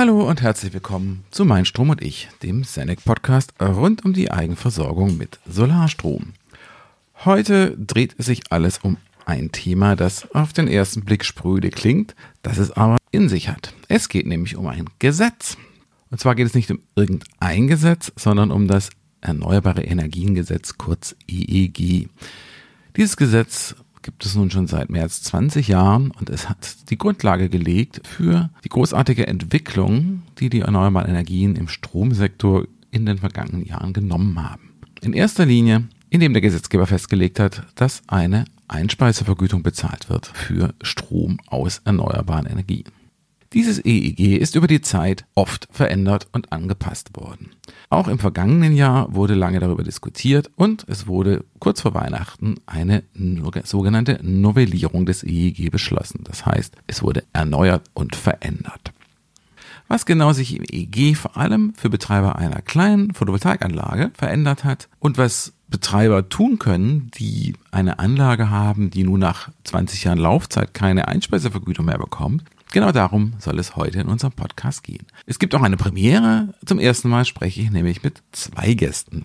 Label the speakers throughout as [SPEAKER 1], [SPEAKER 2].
[SPEAKER 1] Hallo und herzlich willkommen zu Mein Strom und ich, dem Senec Podcast rund um die Eigenversorgung mit Solarstrom. Heute dreht es sich alles um ein Thema, das auf den ersten Blick spröde klingt, das es aber in sich hat. Es geht nämlich um ein Gesetz. Und zwar geht es nicht um irgendein Gesetz, sondern um das Erneuerbare Energiengesetz, kurz EEG. Dieses Gesetz gibt es nun schon seit mehr als 20 Jahren und es hat die Grundlage gelegt für die großartige Entwicklung, die die erneuerbaren Energien im Stromsektor in den vergangenen Jahren genommen haben. In erster Linie, indem der Gesetzgeber festgelegt hat, dass eine Einspeisevergütung bezahlt wird für Strom aus erneuerbaren Energien. Dieses EEG ist über die Zeit oft verändert und angepasst worden. Auch im vergangenen Jahr wurde lange darüber diskutiert und es wurde kurz vor Weihnachten eine sogenannte Novellierung des EEG beschlossen. Das heißt, es wurde erneuert und verändert. Was genau sich im EEG vor allem für Betreiber einer kleinen Photovoltaikanlage verändert hat und was Betreiber tun können, die eine Anlage haben, die nun nach 20 Jahren Laufzeit keine Einspeisevergütung mehr bekommt, Genau darum soll es heute in unserem Podcast gehen. Es gibt auch eine Premiere. Zum ersten Mal spreche ich nämlich mit zwei Gästen.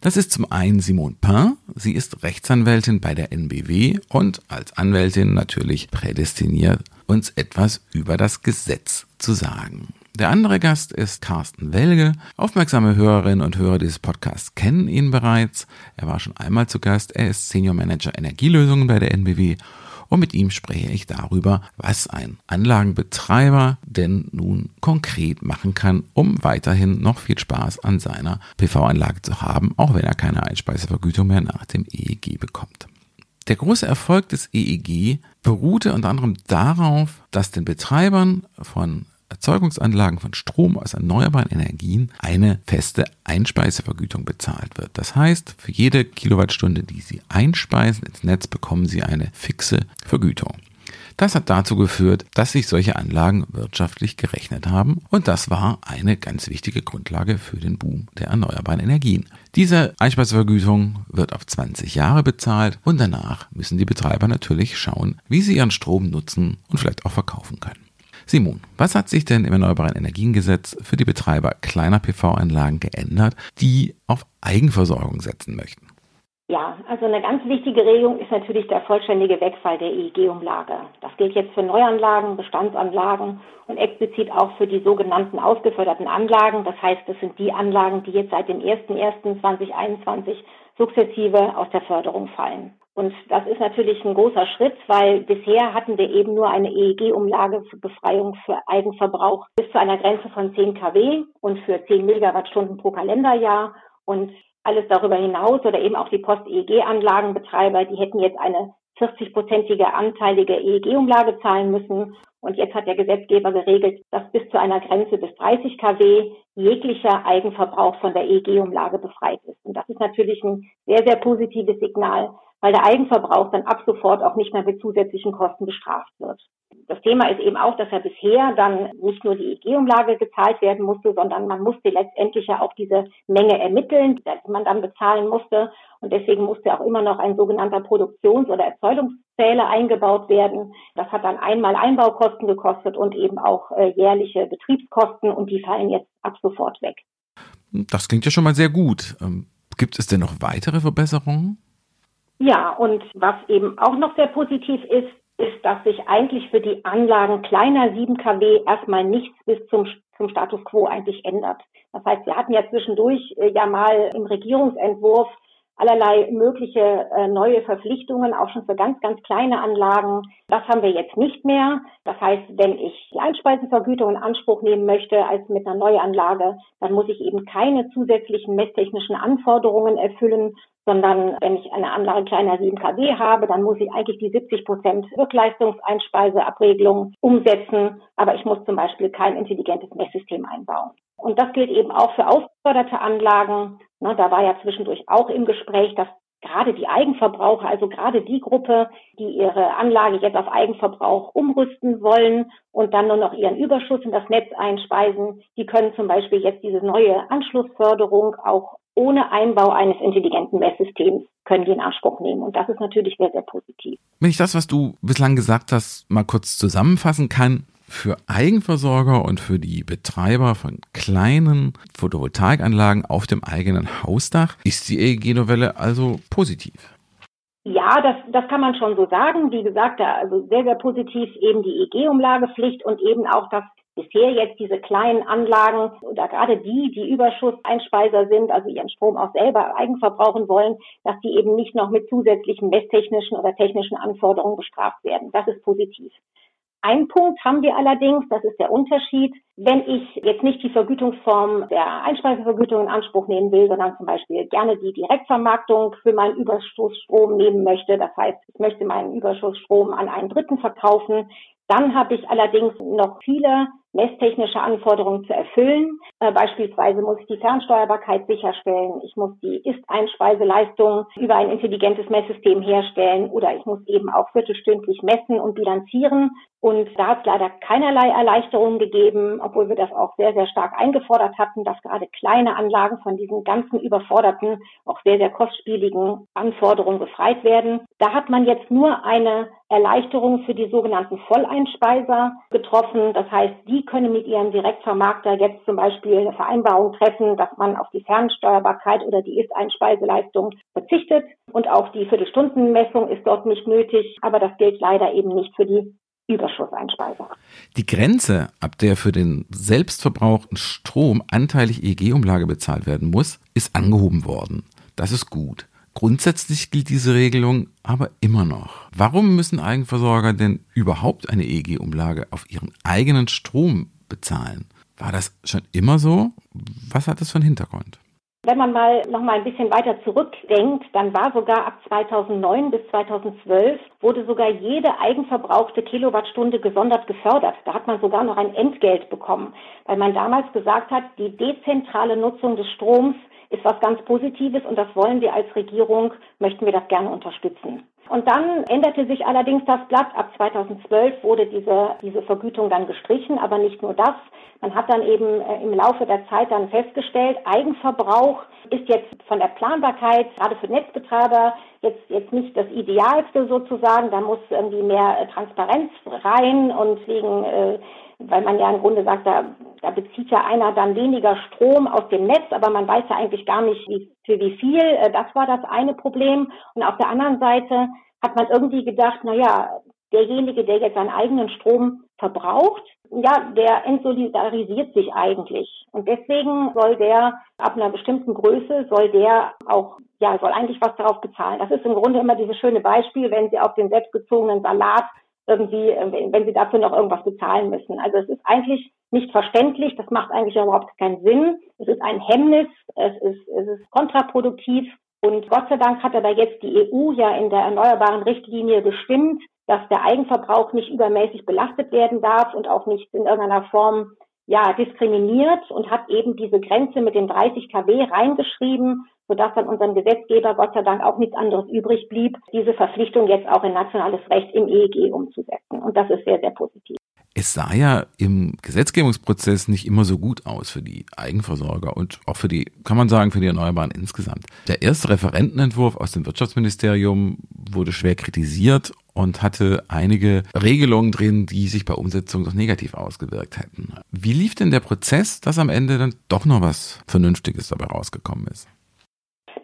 [SPEAKER 1] Das ist zum einen Simone Pain. Sie ist Rechtsanwältin bei der NBW und als Anwältin natürlich prädestiniert, uns etwas über das Gesetz zu sagen. Der andere Gast ist Carsten Welge. Aufmerksame Hörerinnen und Hörer dieses Podcasts kennen ihn bereits. Er war schon einmal zu Gast. Er ist Senior Manager Energielösungen bei der NBW und mit ihm spreche ich darüber, was ein Anlagenbetreiber denn nun konkret machen kann, um weiterhin noch viel Spaß an seiner PV-Anlage zu haben, auch wenn er keine Einspeisevergütung mehr nach dem EEG bekommt. Der große Erfolg des EEG beruhte unter anderem darauf, dass den Betreibern von Erzeugungsanlagen von Strom aus erneuerbaren Energien eine feste Einspeisevergütung bezahlt wird. Das heißt, für jede Kilowattstunde, die Sie einspeisen ins Netz, bekommen Sie eine fixe Vergütung. Das hat dazu geführt, dass sich solche Anlagen wirtschaftlich gerechnet haben und das war eine ganz wichtige Grundlage für den Boom der erneuerbaren Energien. Diese Einspeisevergütung wird auf 20 Jahre bezahlt und danach müssen die Betreiber natürlich schauen, wie sie ihren Strom nutzen und vielleicht auch verkaufen können. Simon, was hat sich denn im Erneuerbaren Energiengesetz für die Betreiber kleiner PV-Anlagen geändert, die auf Eigenversorgung setzen möchten?
[SPEAKER 2] Ja, also eine ganz wichtige Regelung ist natürlich der vollständige Wegfall der EEG-Umlage. Das gilt jetzt für Neuanlagen, Bestandsanlagen und explizit auch für die sogenannten ausgeförderten Anlagen. Das heißt, das sind die Anlagen, die jetzt seit dem 01.01.2021 sukzessive aus der Förderung fallen. Und das ist natürlich ein großer Schritt, weil bisher hatten wir eben nur eine EEG-Umlagebefreiung für Eigenverbrauch bis zu einer Grenze von 10 kW und für 10 Megawattstunden pro Kalenderjahr. Und alles darüber hinaus oder eben auch die Post-EEG-Anlagenbetreiber, die hätten jetzt eine 40-prozentige anteilige EEG-Umlage zahlen müssen. Und jetzt hat der Gesetzgeber geregelt, dass bis zu einer Grenze bis 30 kW jeglicher Eigenverbrauch von der EEG-Umlage befreit ist. Und das ist natürlich ein sehr, sehr positives Signal, weil der Eigenverbrauch dann ab sofort auch nicht mehr mit zusätzlichen Kosten bestraft wird. Das Thema ist eben auch, dass ja bisher dann nicht nur die EG-Umlage gezahlt werden musste, sondern man musste letztendlich ja auch diese Menge ermitteln, die man dann bezahlen musste. Und deswegen musste auch immer noch ein sogenannter Produktions- oder Erzeugungszähler eingebaut werden. Das hat dann einmal Einbaukosten gekostet und eben auch äh, jährliche Betriebskosten und die fallen jetzt ab sofort weg.
[SPEAKER 1] Das klingt ja schon mal sehr gut. Ähm, gibt es denn noch weitere Verbesserungen?
[SPEAKER 2] Ja, und was eben auch noch sehr positiv ist, ist, dass sich eigentlich für die Anlagen kleiner 7 kW erstmal nichts bis zum, zum Status quo eigentlich ändert. Das heißt, wir hatten ja zwischendurch äh, ja mal im Regierungsentwurf allerlei mögliche äh, neue Verpflichtungen, auch schon für ganz, ganz kleine Anlagen. Das haben wir jetzt nicht mehr. Das heißt, wenn ich die Einspeisevergütung in Anspruch nehmen möchte als mit einer Neuanlage, dann muss ich eben keine zusätzlichen messtechnischen Anforderungen erfüllen, sondern wenn ich eine Anlage kleiner 7 kW habe, dann muss ich eigentlich die 70 Prozent Rückleistungseinspeiseabregelung umsetzen, aber ich muss zum Beispiel kein intelligentes Messsystem einbauen. Und das gilt eben auch für ausgeförderte Anlagen. Ne, da war ja zwischendurch auch im Gespräch, dass gerade die Eigenverbraucher, also gerade die Gruppe, die ihre Anlage jetzt auf Eigenverbrauch umrüsten wollen und dann nur noch ihren Überschuss in das Netz einspeisen, die können zum Beispiel jetzt diese neue Anschlussförderung auch ohne Einbau eines intelligenten Messsystems können die in Anspruch nehmen. Und das ist natürlich sehr, sehr positiv.
[SPEAKER 1] Wenn ich das, was du bislang gesagt hast, mal kurz zusammenfassen kann, für Eigenversorger und für die Betreiber von kleinen Photovoltaikanlagen auf dem eigenen Hausdach ist die EEG-Novelle also positiv.
[SPEAKER 2] Ja, das, das kann man schon so sagen. Wie gesagt, also sehr, sehr positiv eben die EG-Umlagepflicht und eben auch das bisher jetzt diese kleinen Anlagen oder gerade die, die Überschusseinspeiser sind, also ihren Strom auch selber eigenverbrauchen wollen, dass die eben nicht noch mit zusätzlichen messtechnischen oder technischen Anforderungen bestraft werden. Das ist positiv. Ein Punkt haben wir allerdings, das ist der Unterschied. Wenn ich jetzt nicht die Vergütungsform der Einspeisevergütung in Anspruch nehmen will, sondern zum Beispiel gerne die Direktvermarktung für meinen Überschussstrom nehmen möchte, das heißt, ich möchte meinen Überschussstrom an einen Dritten verkaufen, dann habe ich allerdings noch viele messtechnische Anforderungen zu erfüllen. Äh, beispielsweise muss ich die Fernsteuerbarkeit sicherstellen. Ich muss die Ist-Einspeiseleistung über ein intelligentes Messsystem herstellen oder ich muss eben auch viertelstündlich messen und bilanzieren. Und da hat es leider keinerlei Erleichterungen gegeben, obwohl wir das auch sehr, sehr stark eingefordert hatten, dass gerade kleine Anlagen von diesen ganzen überforderten, auch sehr, sehr kostspieligen Anforderungen befreit werden. Da hat man jetzt nur eine Erleichterung für die sogenannten Volleinspeiser getroffen. Das heißt, die können mit ihrem Direktvermarkter jetzt zum Beispiel eine Vereinbarung treffen, dass man auf die Fernsteuerbarkeit oder die Ist-Einspeiseleistung verzichtet. Und auch die Viertelstundenmessung ist dort nicht nötig. Aber das gilt leider eben nicht für die Überschusseinspeiser.
[SPEAKER 1] Die Grenze, ab der für den selbstverbrauchten Strom anteilig EEG-Umlage bezahlt werden muss, ist angehoben worden. Das ist gut. Grundsätzlich gilt diese Regelung aber immer noch. Warum müssen Eigenversorger denn überhaupt eine EEG-Umlage auf ihren eigenen Strom bezahlen? War das schon immer so? Was hat das für einen Hintergrund?
[SPEAKER 2] Wenn man mal noch mal ein bisschen weiter zurückdenkt, dann war sogar ab 2009 bis 2012 wurde sogar jede eigenverbrauchte Kilowattstunde gesondert gefördert. Da hat man sogar noch ein Entgelt bekommen, weil man damals gesagt hat, die dezentrale Nutzung des Stroms ist was ganz Positives und das wollen wir als Regierung, möchten wir das gerne unterstützen. Und dann änderte sich allerdings das Blatt. Ab 2012 wurde diese, diese Vergütung dann gestrichen, aber nicht nur das. Man hat dann eben äh, im Laufe der Zeit dann festgestellt, Eigenverbrauch ist jetzt von der Planbarkeit, gerade für Netzbetreiber, jetzt, jetzt nicht das Idealste sozusagen. Da muss irgendwie mehr äh, Transparenz rein und wegen äh, weil man ja im Grunde sagt, da, da bezieht ja einer dann weniger Strom aus dem Netz, aber man weiß ja eigentlich gar nicht, wie, für wie viel. Äh, das war das eine Problem. Und auf der anderen Seite hat man irgendwie gedacht, na ja, derjenige, der jetzt seinen eigenen Strom verbraucht, ja, der entsolidarisiert sich eigentlich. Und deswegen soll der ab einer bestimmten Größe, soll der auch, ja, soll eigentlich was darauf bezahlen. Das ist im Grunde immer dieses schöne Beispiel, wenn Sie auf den selbstgezogenen Salat irgendwie, äh, wenn sie dafür noch irgendwas bezahlen müssen. Also es ist eigentlich nicht verständlich, das macht eigentlich überhaupt keinen Sinn. Es ist ein Hemmnis, es ist, es ist kontraproduktiv. Und Gott sei Dank hat aber jetzt die EU ja in der erneuerbaren Richtlinie bestimmt, dass der Eigenverbrauch nicht übermäßig belastet werden darf und auch nicht in irgendeiner Form ja, diskriminiert und hat eben diese Grenze mit den 30 kW reingeschrieben, sodass dann unserem Gesetzgeber Gott sei Dank auch nichts anderes übrig blieb, diese Verpflichtung jetzt auch in nationales Recht im EEG umzusetzen. Und das ist sehr, sehr positiv.
[SPEAKER 1] Es sah ja im Gesetzgebungsprozess nicht immer so gut aus für die Eigenversorger und auch für die, kann man sagen, für die Erneuerbaren insgesamt. Der erste Referentenentwurf aus dem Wirtschaftsministerium wurde schwer kritisiert und hatte einige Regelungen drin, die sich bei Umsetzung doch negativ ausgewirkt hätten. Wie lief denn der Prozess, dass am Ende dann doch noch was Vernünftiges dabei rausgekommen ist?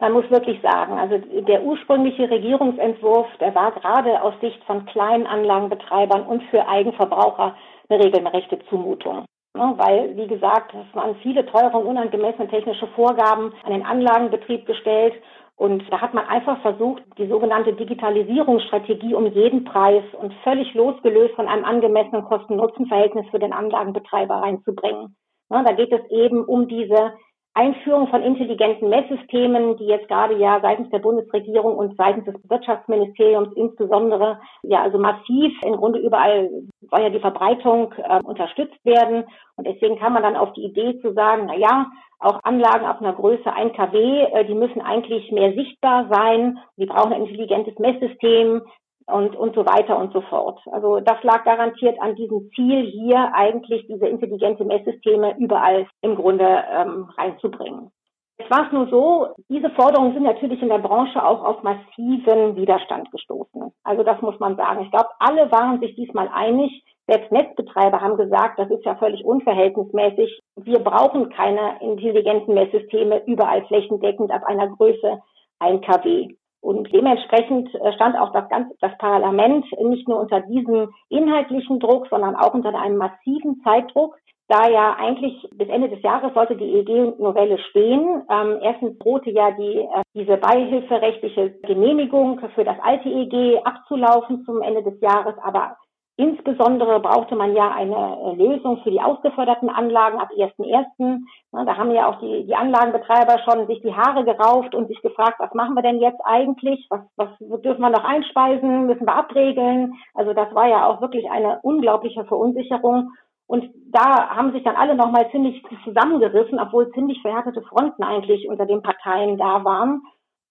[SPEAKER 2] Man muss wirklich sagen, also der ursprüngliche Regierungsentwurf, der war gerade aus Sicht von kleinen Anlagenbetreibern und für Eigenverbraucher eine regelrechte Zumutung. Ne, weil, wie gesagt, es waren viele teure und unangemessene technische Vorgaben an den Anlagenbetrieb gestellt. Und da hat man einfach versucht, die sogenannte Digitalisierungsstrategie um jeden Preis und völlig losgelöst von einem angemessenen Kosten-Nutzen-Verhältnis für den Anlagenbetreiber reinzubringen. Ne, da geht es eben um diese Einführung von intelligenten Messsystemen, die jetzt gerade ja seitens der Bundesregierung und seitens des Wirtschaftsministeriums insbesondere ja also massiv im Grunde überall soll ja die Verbreitung äh, unterstützt werden. Und deswegen kann man dann auf die Idee zu sagen, na ja, auch Anlagen auf einer Größe 1 kW, äh, die müssen eigentlich mehr sichtbar sein. Die brauchen ein intelligentes Messsystem und, und so weiter und so fort. Also das lag garantiert an diesem Ziel, hier eigentlich diese intelligente Messsysteme überall im Grunde ähm, reinzubringen. Jetzt war es nur so, diese Forderungen sind natürlich in der Branche auch auf massiven Widerstand gestoßen. Also das muss man sagen. Ich glaube, alle waren sich diesmal einig, Selbst Netzbetreiber haben gesagt, das ist ja völlig unverhältnismäßig. Wir brauchen keine intelligenten Messsysteme überall flächendeckend ab einer Größe 1 kW. Und dementsprechend äh, stand auch das, ganze, das Parlament nicht nur unter diesem inhaltlichen Druck, sondern auch unter einem massiven Zeitdruck, da ja eigentlich bis Ende des Jahres sollte die EEG-Novelle stehen. Ähm, erstens drohte ja die, äh, diese beihilferechtliche Genehmigung für das alte EEG abzulaufen zum Ende des Jahres, aber Insbesondere brauchte man ja eine äh, Lösung für die ausgeförderten Anlagen ab 1.1. Da haben ja auch die, die Anlagenbetreiber schon sich die Haare gerauft und sich gefragt, was machen wir denn jetzt eigentlich? Was, was dürfen wir noch einspeisen? Müssen wir abregeln? Also das war ja auch wirklich eine unglaubliche Verunsicherung. Und da haben sich dann alle nochmal ziemlich zusammengerissen, obwohl ziemlich verhärtete Fronten eigentlich unter den Parteien da waren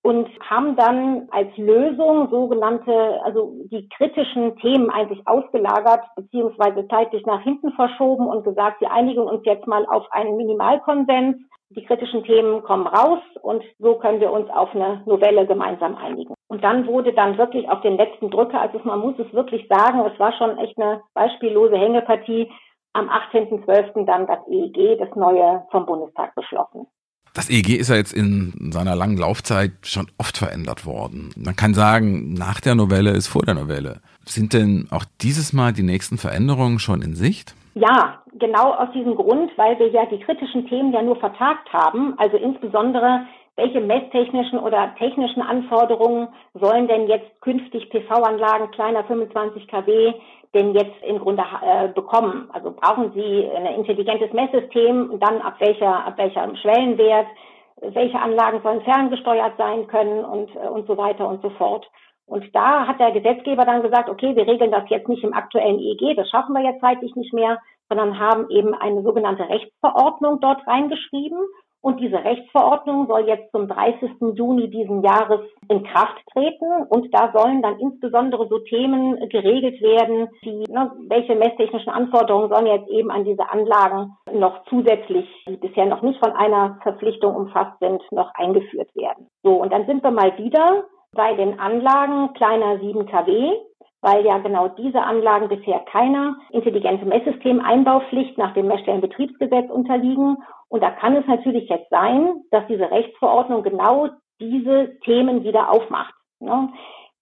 [SPEAKER 2] und haben dann als Lösung sogenannte, also die kritischen Themen eigentlich ausgelagert beziehungsweise zeitlich nach hinten verschoben und gesagt, wir einigen uns jetzt mal auf einen Minimalkonsens. Die kritischen Themen kommen raus und so können wir uns auf eine Novelle gemeinsam einigen. Und dann wurde dann wirklich auf den letzten Drücker, also man muss es wirklich sagen, es war schon echt eine beispiellose Hängepartie, am 18.12. dann das EEG, das neue vom Bundestag beschlossen.
[SPEAKER 1] Das EEG ist ja jetzt in seiner langen Laufzeit schon oft verändert worden. Man kann sagen, nach der Novelle ist vor der Novelle. Sind denn auch dieses Mal die nächsten Veränderungen schon in Sicht?
[SPEAKER 2] Ja, genau aus diesem Grund, weil wir ja die kritischen Themen ja nur vertagt haben. Also insbesondere, welche messtechnischen oder technischen Anforderungen sollen denn jetzt künftig PV-Anlagen kleiner 25 kW denn jetzt im Grunde äh, bekommen? Also brauchen Sie ein intelligentes Messsystem dann ab welcher, ab welchem Schwellenwert? Welche Anlagen sollen ferngesteuert sein können und, äh, und so weiter und so fort. Und da hat der Gesetzgeber dann gesagt, okay, wir regeln das jetzt nicht im aktuellen EEG, das schaffen wir jetzt zeitlich nicht mehr, sondern haben eben eine sogenannte Rechtsverordnung dort reingeschrieben. Und diese Rechtsverordnung soll jetzt zum 30. Juni diesen Jahres in Kraft treten. Und da sollen dann insbesondere so Themen geregelt werden, wie ne, welche messtechnischen Anforderungen sollen jetzt eben an diese Anlagen noch zusätzlich, die bisher noch nicht von einer Verpflichtung umfasst sind, noch eingeführt werden. So, und dann sind wir mal wieder bei den Anlagen kleiner 7 kW weil ja genau diese Anlagen bisher keiner intelligente Messsystem-Einbaupflicht nach dem Messstellenbetriebsgesetz unterliegen. Und da kann es natürlich jetzt sein, dass diese Rechtsverordnung genau diese Themen wieder aufmacht. Ne?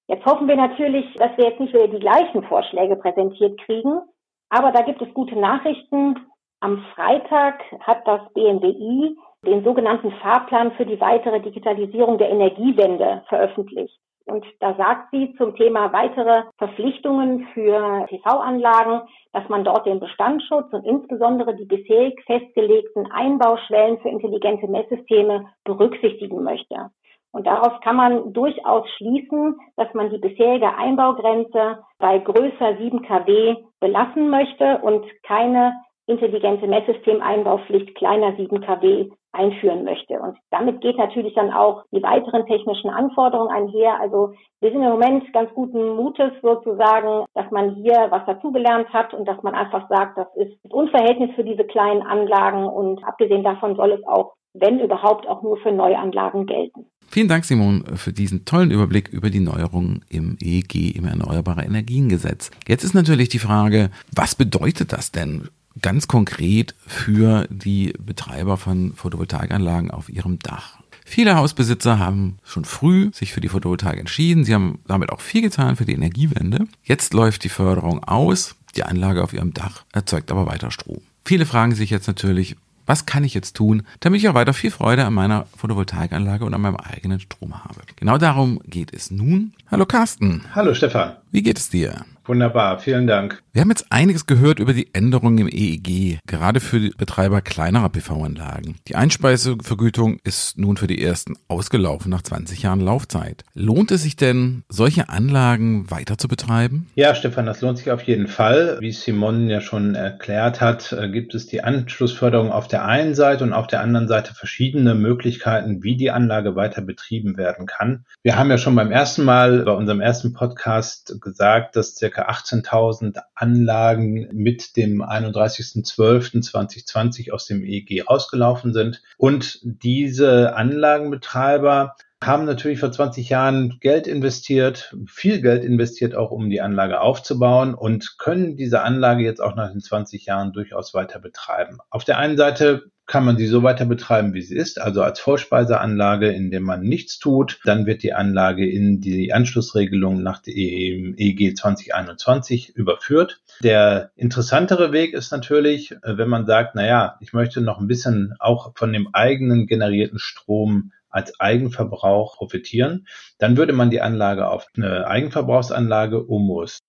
[SPEAKER 2] Jetzt hoffen wir natürlich, dass wir jetzt nicht wieder die gleichen Vorschläge präsentiert kriegen, aber da gibt es gute Nachrichten. Am Freitag hat das BNDI den sogenannten Fahrplan für die weitere Digitalisierung der Energiewende veröffentlicht. Und da sagt sie zum Thema weitere Verpflichtungen für PV-Anlagen, dass man dort den Bestandsschutz und insbesondere die bisherig festgelegten Einbauschwellen für intelligente Messsysteme berücksichtigen möchte. Und daraus kann man durchaus schließen, dass man die bisherige Einbaugrenze bei größer 7 kW belassen möchte und keine intelligente Messsystemeinbaupflicht kleiner 7 kW einführen möchte. Und damit geht natürlich dann auch die weiteren technischen Anforderungen einher. Also wir sind im Moment ganz guten Mutes sozusagen, dass man hier was dazugelernt hat und dass man einfach sagt, das ist Unverhältnis für diese kleinen Anlagen und abgesehen davon soll es auch, wenn überhaupt, auch nur für Neuanlagen gelten.
[SPEAKER 1] Vielen Dank, Simon, für diesen tollen Überblick über die Neuerungen im EEG, im Erneuerbare Energiengesetz. Jetzt ist natürlich die Frage, was bedeutet das denn ganz konkret für die Betreiber von Photovoltaikanlagen auf ihrem Dach. Viele Hausbesitzer haben schon früh sich für die Photovoltaik entschieden. Sie haben damit auch viel getan für die Energiewende. Jetzt läuft die Förderung aus. Die Anlage auf ihrem Dach erzeugt aber weiter Strom. Viele fragen sich jetzt natürlich, was kann ich jetzt tun, damit ich auch weiter viel Freude an meiner Photovoltaikanlage und an meinem eigenen Strom habe? Genau darum geht es nun. Hallo Carsten.
[SPEAKER 3] Hallo Stefan.
[SPEAKER 1] Wie geht es dir?
[SPEAKER 3] Wunderbar, vielen Dank.
[SPEAKER 1] Wir haben jetzt einiges gehört über die Änderungen im EEG, gerade für die Betreiber kleinerer PV-Anlagen. Die Einspeisevergütung ist nun für die ersten ausgelaufen nach 20 Jahren Laufzeit. Lohnt es sich denn, solche Anlagen weiter zu betreiben?
[SPEAKER 3] Ja, Stefan, das lohnt sich auf jeden Fall. Wie Simon ja schon erklärt hat, äh, gibt es die Anschlussförderung auf der einen Seite und auf der anderen Seite verschiedene Möglichkeiten, wie die Anlage weiter betrieben werden kann. Wir haben ja schon beim ersten Mal bei unserem ersten Podcast gesagt, dass circa circa 18.000 Anlagen mit dem 31.12.2020 aus dem EEG rausgelaufen sind. Und diese Anlagenbetreiber haben natürlich vor 20 Jahren Geld investiert, viel Geld investiert, auch um die Anlage aufzubauen und können diese Anlage jetzt auch nach den 20 Jahren durchaus weiter betreiben. Auf der einen Seite kann man sie so weiter betreiben, wie sie ist, also als Vorspeiseanlage, in dem man nichts tut. Dann wird die Anlage in die Anschlussregelung nach dem EG 2021 überführt. Der interessantere Weg ist natürlich, wenn man sagt, na ja, ich möchte noch ein bisschen auch von dem eigenen generierten Strom als Eigenverbrauch profitieren, dann würde man die Anlage auf eine Eigenverbrauchsanlage umrüsten.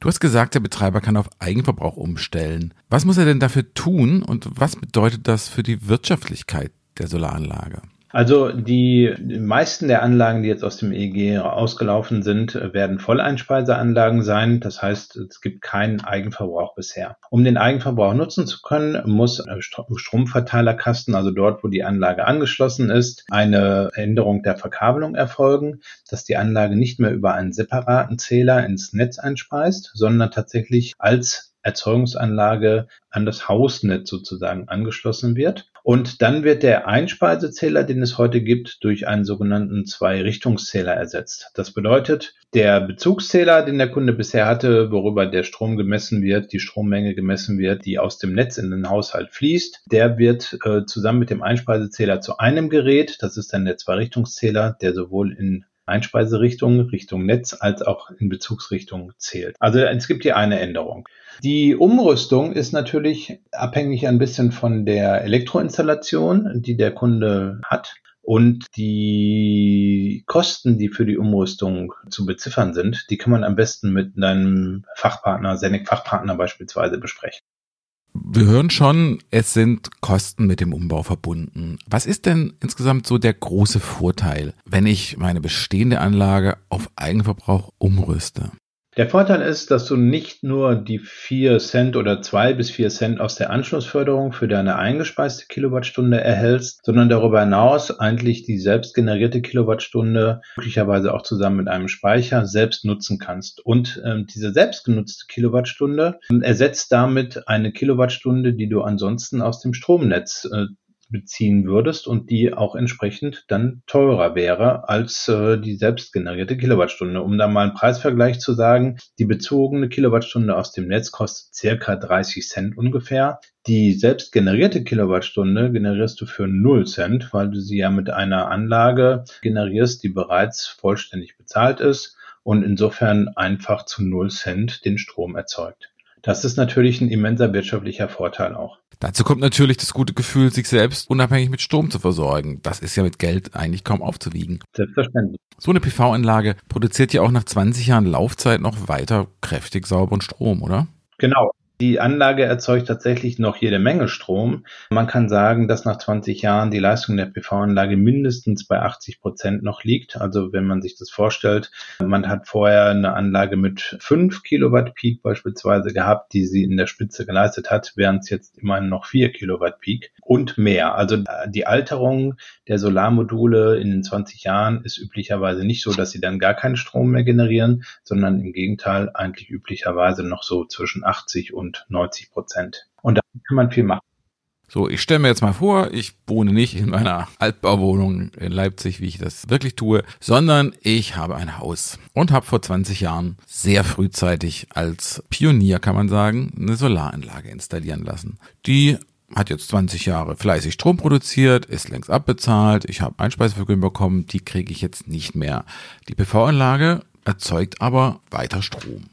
[SPEAKER 1] Du hast gesagt, der Betreiber kann auf Eigenverbrauch umstellen. Was muss er denn dafür tun und was bedeutet das für die Wirtschaftlichkeit der Solaranlage?
[SPEAKER 3] Also die meisten der Anlagen, die jetzt aus dem EEG ausgelaufen sind, werden Volleinspeiseanlagen sein. Das heißt, es gibt keinen Eigenverbrauch bisher. Um den Eigenverbrauch nutzen zu können, muss Stromverteilerkasten, also dort, wo die Anlage angeschlossen ist, eine Änderung der Verkabelung erfolgen, dass die Anlage nicht mehr über einen separaten Zähler ins Netz einspeist, sondern tatsächlich als Erzeugungsanlage an das Hausnetz sozusagen angeschlossen wird. Und dann wird der Einspeisezähler, den es heute gibt, durch einen sogenannten Zwei-Richtungszähler ersetzt. Das bedeutet, der Bezugszähler, den der Kunde bisher hatte, worüber der Strom gemessen wird, die Strommenge gemessen wird, die aus dem Netz in den Haushalt fließt, der wird äh, zusammen mit dem Einspeisezähler zu einem Gerät. Das ist dann der Zwei-Richtungszähler, der sowohl in Einspeiserichtung, Richtung Netz als auch in Bezugsrichtung zählt. Also es gibt hier eine Änderung. Die Umrüstung ist natürlich abhängig ein bisschen von der Elektroinstallation, die der Kunde hat. Und die Kosten, die für die Umrüstung zu beziffern sind, die kann man am besten mit einem Fachpartner, Senec-Fachpartner beispielsweise besprechen.
[SPEAKER 1] Wir hören schon, es sind Kosten mit dem Umbau verbunden. Was ist denn insgesamt so der große Vorteil, wenn ich meine bestehende Anlage auf Eigenverbrauch umrüste?
[SPEAKER 3] Der Vorteil ist, dass du nicht nur die vier Cent oder zwei bis vier Cent aus der Anschlussförderung für deine eingespeiste Kilowattstunde erhältst, sondern darüber hinaus eigentlich die selbst generierte Kilowattstunde möglicherweise auch zusammen mit einem Speicher selbst nutzen kannst. Und ähm, diese selbst genutzte Kilowattstunde ähm, ersetzt damit eine Kilowattstunde, die du ansonsten aus dem Stromnetz äh, beziehen würdest und die auch entsprechend dann teurer wäre als äh, die selbst generierte Kilowattstunde. Um da mal einen Preisvergleich zu sagen, die bezogene Kilowattstunde aus dem Netz kostet circa 30 Cent ungefähr. Die selbst generierte Kilowattstunde generierst du für 0 Cent, weil du sie ja mit einer Anlage generierst, die bereits vollständig bezahlt ist und insofern einfach zu 0 Cent den Strom erzeugt. Das ist natürlich ein immenser wirtschaftlicher Vorteil auch.
[SPEAKER 1] Dazu kommt natürlich das gute Gefühl, sich selbst unabhängig mit Strom zu versorgen. Das ist ja mit Geld eigentlich kaum aufzuwiegen.
[SPEAKER 3] Selbstverständlich.
[SPEAKER 1] So eine PV-Anlage produziert ja auch nach 20 Jahren Laufzeit noch weiter kräftig sauberen Strom, oder?
[SPEAKER 3] Genau. Die Anlage erzeugt tatsächlich noch jede Menge Strom. Man kann sagen, dass nach 20 Jahren die Leistung der PV-Anlage mindestens bei 80 Prozent noch liegt. Also wenn man sich das vorstellt, man hat vorher eine Anlage mit 5 Kilowatt Peak beispielsweise gehabt, die sie in der Spitze geleistet hat, während es jetzt immerhin noch 4 Kilowatt Peak und mehr. Also die Alterung der Solarmodule in den 20 Jahren ist üblicherweise nicht so, dass sie dann gar keinen Strom mehr generieren, sondern im Gegenteil eigentlich üblicherweise noch so zwischen 80 und und 90 Prozent. Und da kann man viel machen.
[SPEAKER 1] So, ich stelle mir jetzt mal vor, ich wohne nicht in meiner Altbauwohnung in Leipzig, wie ich das wirklich tue, sondern ich habe ein Haus und habe vor 20 Jahren sehr frühzeitig als Pionier, kann man sagen, eine Solaranlage installieren lassen. Die hat jetzt 20 Jahre fleißig Strom produziert, ist längst abbezahlt, ich habe Einspeisevergütung bekommen, die kriege ich jetzt nicht mehr. Die PV-Anlage erzeugt aber weiter Strom.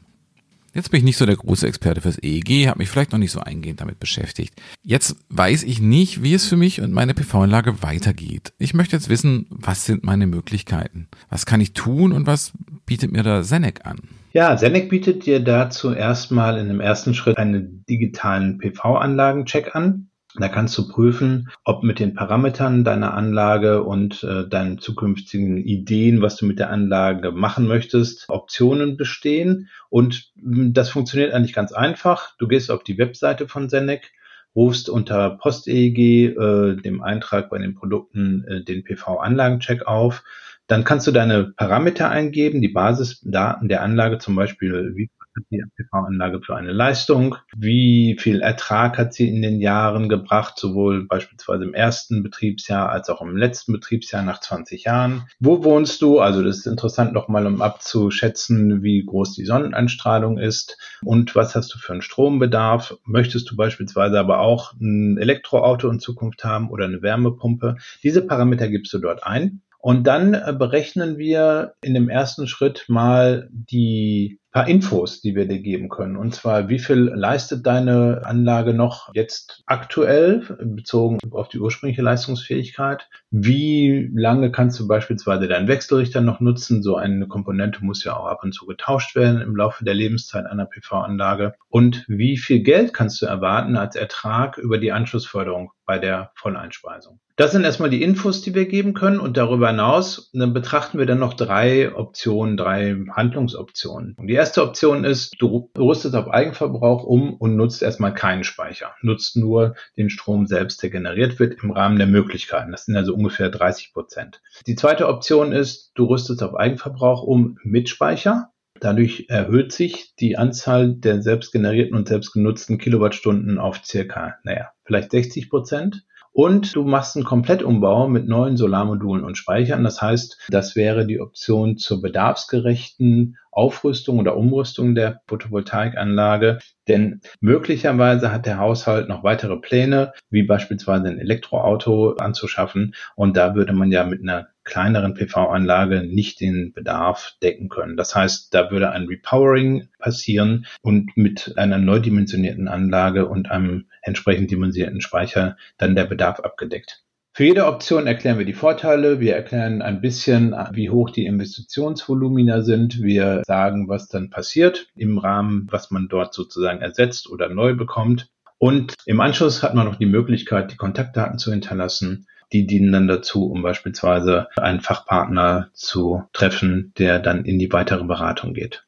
[SPEAKER 1] Jetzt bin ich nicht so der große Experte fürs EEG, habe mich vielleicht noch nicht so eingehend damit beschäftigt. Jetzt weiß ich nicht, wie es für mich und meine PV-Anlage weitergeht. Ich möchte jetzt wissen, was sind meine Möglichkeiten? Was kann ich tun und was bietet mir da Senec an?
[SPEAKER 3] Ja, Senec bietet dir dazu erstmal in dem ersten Schritt einen digitalen PV-Anlagen-Check an. Da kannst du prüfen, ob mit den Parametern deiner Anlage und äh, deinen zukünftigen Ideen, was du mit der Anlage machen möchtest, Optionen bestehen. Und hm, das funktioniert eigentlich ganz einfach. Du gehst auf die Webseite von Senec, rufst unter PostEEG, äh, dem Eintrag bei den Produkten, äh, den PV-Anlagencheck auf. Dann kannst du deine Parameter eingeben, die Basisdaten der Anlage, zum Beispiel wie hat die PV-Anlage für eine Leistung? Wie viel Ertrag hat sie in den Jahren gebracht, sowohl beispielsweise im ersten Betriebsjahr als auch im letzten Betriebsjahr nach 20 Jahren? Wo wohnst du? Also das ist interessant nochmal, um abzuschätzen, wie groß die Sonneneinstrahlung ist und was hast du für einen Strombedarf? Möchtest du beispielsweise aber auch ein Elektroauto in Zukunft haben oder eine Wärmepumpe? Diese Parameter gibst du dort ein und dann äh, berechnen wir in dem ersten Schritt mal die paar Infos, die wir dir geben können. Und zwar, wie viel leistet deine Anlage noch jetzt aktuell, bezogen auf die ursprüngliche Leistungsfähigkeit? Wie lange kannst du beispielsweise deinen Wechselrichter noch nutzen? So eine Komponente muss ja auch ab und zu getauscht werden im Laufe der Lebenszeit einer PV-Anlage. Und wie viel Geld kannst du erwarten als Ertrag über die Anschlussförderung bei der Volleinspeisung? Das sind erstmal die Infos, die wir geben können. Und darüber hinaus dann betrachten wir dann noch drei Optionen, drei Handlungsoptionen. Und die erste Option ist, du rüstest auf Eigenverbrauch um und nutzt erstmal keinen Speicher. Nutzt nur den Strom selbst, der generiert wird im Rahmen der Möglichkeiten. Das sind also ungefähr 30 Prozent. Die zweite Option ist, du rüstest auf Eigenverbrauch um mit Speicher. Dadurch erhöht sich die Anzahl der selbst generierten und selbst genutzten Kilowattstunden auf circa, naja, vielleicht 60 Prozent. Und du machst einen Komplettumbau mit neuen Solarmodulen und Speichern. Das heißt, das wäre die Option zur bedarfsgerechten Aufrüstung oder Umrüstung der Photovoltaikanlage. Denn möglicherweise hat der Haushalt noch weitere Pläne, wie beispielsweise ein Elektroauto anzuschaffen. Und da würde man ja mit einer kleineren PV-Anlage nicht den Bedarf decken können. Das heißt, da würde ein Repowering passieren und mit einer neu dimensionierten Anlage und einem entsprechend dimensionierten Speicher dann der Bedarf abgedeckt. Für jede Option erklären wir die Vorteile. Wir erklären ein bisschen, wie hoch die Investitionsvolumina sind. Wir sagen, was dann passiert im Rahmen, was man dort sozusagen ersetzt oder neu bekommt. Und im Anschluss hat man noch die Möglichkeit, die Kontaktdaten zu hinterlassen. Die dienen dann dazu, um beispielsweise einen Fachpartner zu treffen, der dann in die weitere Beratung geht.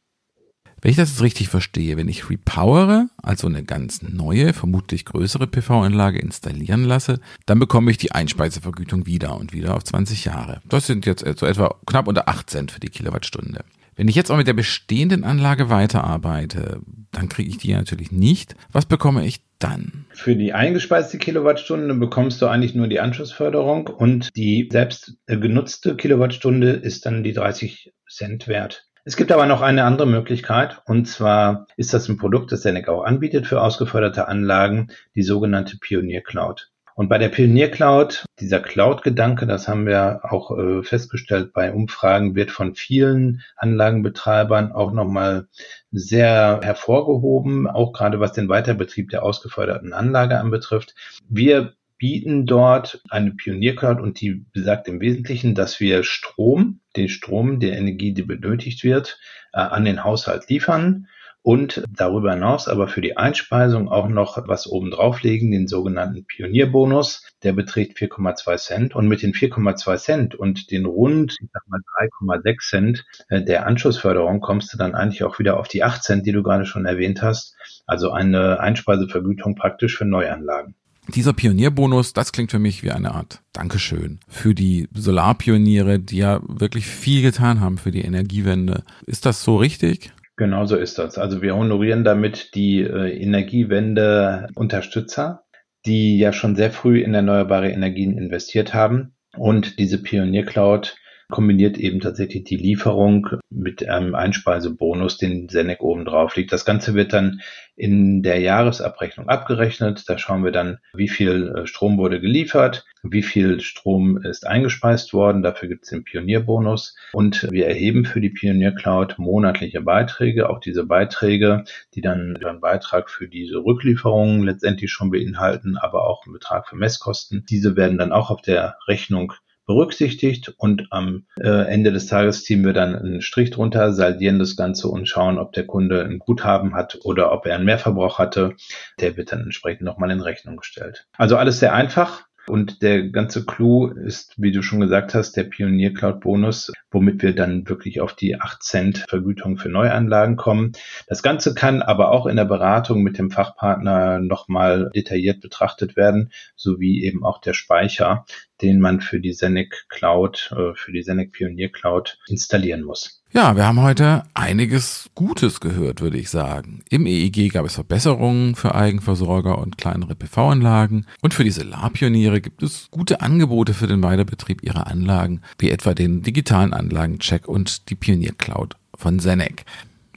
[SPEAKER 1] Wenn ich das jetzt richtig verstehe, wenn ich repowere, also eine ganz neue, vermutlich größere PV-Anlage installieren lasse, dann bekomme ich die Einspeisevergütung wieder und wieder auf 20 Jahre. Das sind jetzt so etwa knapp unter 8 Cent für die Kilowattstunde. Wenn ich jetzt auch mit der bestehenden Anlage weiterarbeite, dann kriege ich die natürlich nicht. Was bekomme ich dann?
[SPEAKER 3] Für die eingespeiste Kilowattstunde bekommst du eigentlich nur die Anschlussförderung und die selbst genutzte Kilowattstunde ist dann die 30 Cent wert. Es gibt aber noch eine andere Möglichkeit, und zwar ist das ein Produkt, das Senec auch anbietet für ausgeförderte Anlagen, die sogenannte Pionier Cloud. Und bei der Pionier Cloud, dieser Cloud-Gedanke, das haben wir auch äh, festgestellt bei Umfragen, wird von vielen Anlagenbetreibern auch nochmal sehr hervorgehoben, auch gerade was den Weiterbetrieb der ausgeförderten Anlage anbetrifft. Wir bieten dort eine Pioniercloud und die besagt im Wesentlichen, dass wir Strom, den Strom, der Energie, die benötigt wird, äh, an den Haushalt liefern und darüber hinaus aber für die Einspeisung auch noch was obendrauf legen, den sogenannten Pionierbonus. Der beträgt 4,2 Cent und mit den 4,2 Cent und den rund, ich sag mal 3,6 Cent äh, der Anschlussförderung kommst du dann eigentlich auch wieder auf die 8 Cent, die du gerade schon erwähnt hast. Also eine Einspeisevergütung praktisch für Neuanlagen.
[SPEAKER 1] Dieser Pionierbonus, das klingt für mich wie eine Art Dankeschön für die Solarpioniere, die ja wirklich viel getan haben für die Energiewende. Ist das so richtig?
[SPEAKER 3] Genau so ist das. Also wir honorieren damit die äh, Energiewende-Unterstützer, die ja schon sehr früh in erneuerbare Energien investiert haben. Und diese Pioniercloud kombiniert eben tatsächlich die Lieferung mit einem Einspeisebonus, den Senec oben drauf liegt. Das Ganze wird dann in der Jahresabrechnung abgerechnet. Da schauen wir dann, wie viel äh, Strom wurde geliefert, wie viel Strom ist eingespeist worden. Dafür gibt es den Pionierbonus. Und wir erheben für die Pionier Cloud monatliche Beiträge. Auch diese Beiträge, die dann einen Beitrag für diese Rücklieferungen letztendlich schon beinhalten, aber auch einen Betrag für Messkosten. Diese werden dann auch auf der Rechnung berücksichtigt und am äh, Ende des Tages ziehen wir dann einen Strich drunter, saldieren das Ganze und schauen, ob der Kunde ein Guthaben hat oder ob er einen Mehrverbrauch hatte. Der wird dann entsprechend nochmal in Rechnung gestellt. Also alles sehr einfach. Und der ganze Clou ist, wie du schon gesagt hast, der Pionier Cloud Bonus, womit wir dann wirklich auf die 8 Cent Vergütung für Neuanlagen kommen. Das Ganze kann aber auch in der Beratung mit dem Fachpartner nochmal detailliert betrachtet werden, sowie eben auch der Speicher, den man für die Senec Cloud, äh, für die Senec Pionier Cloud installieren muss.
[SPEAKER 1] Ja, wir haben heute einiges Gutes gehört, würde ich sagen. Im EEG gab es Verbesserungen für Eigenversorger und kleinere PV-Anlagen. Und für die Solarpioniere gibt es gute Angebote für den Weiterbetrieb ihrer Anlagen, wie etwa den digitalen Anlagencheck und die Pionier Cloud von Senec.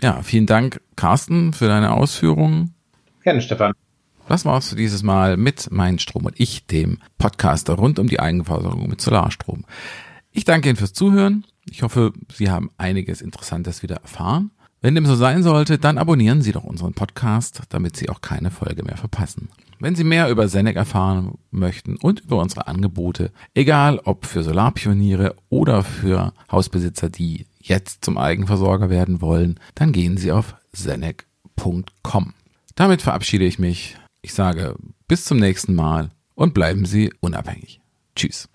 [SPEAKER 1] Ja, vielen Dank, Carsten, für deine Ausführungen.
[SPEAKER 3] Gerne, Stefan.
[SPEAKER 1] Das war's für dieses Mal mit Mein Strom und ich, dem Podcaster rund um die Eigenversorgung mit Solarstrom. Ich danke Ihnen fürs Zuhören. Ich hoffe, Sie haben einiges Interessantes wieder erfahren. Wenn dem so sein sollte, dann abonnieren Sie doch unseren Podcast, damit Sie auch keine Folge mehr verpassen. Wenn Sie mehr über Senec erfahren möchten und über unsere Angebote, egal ob für Solarpioniere oder für Hausbesitzer, die jetzt zum Eigenversorger werden wollen, dann gehen Sie auf senec.com. Damit verabschiede ich mich. Ich sage bis zum nächsten Mal und bleiben Sie unabhängig. Tschüss.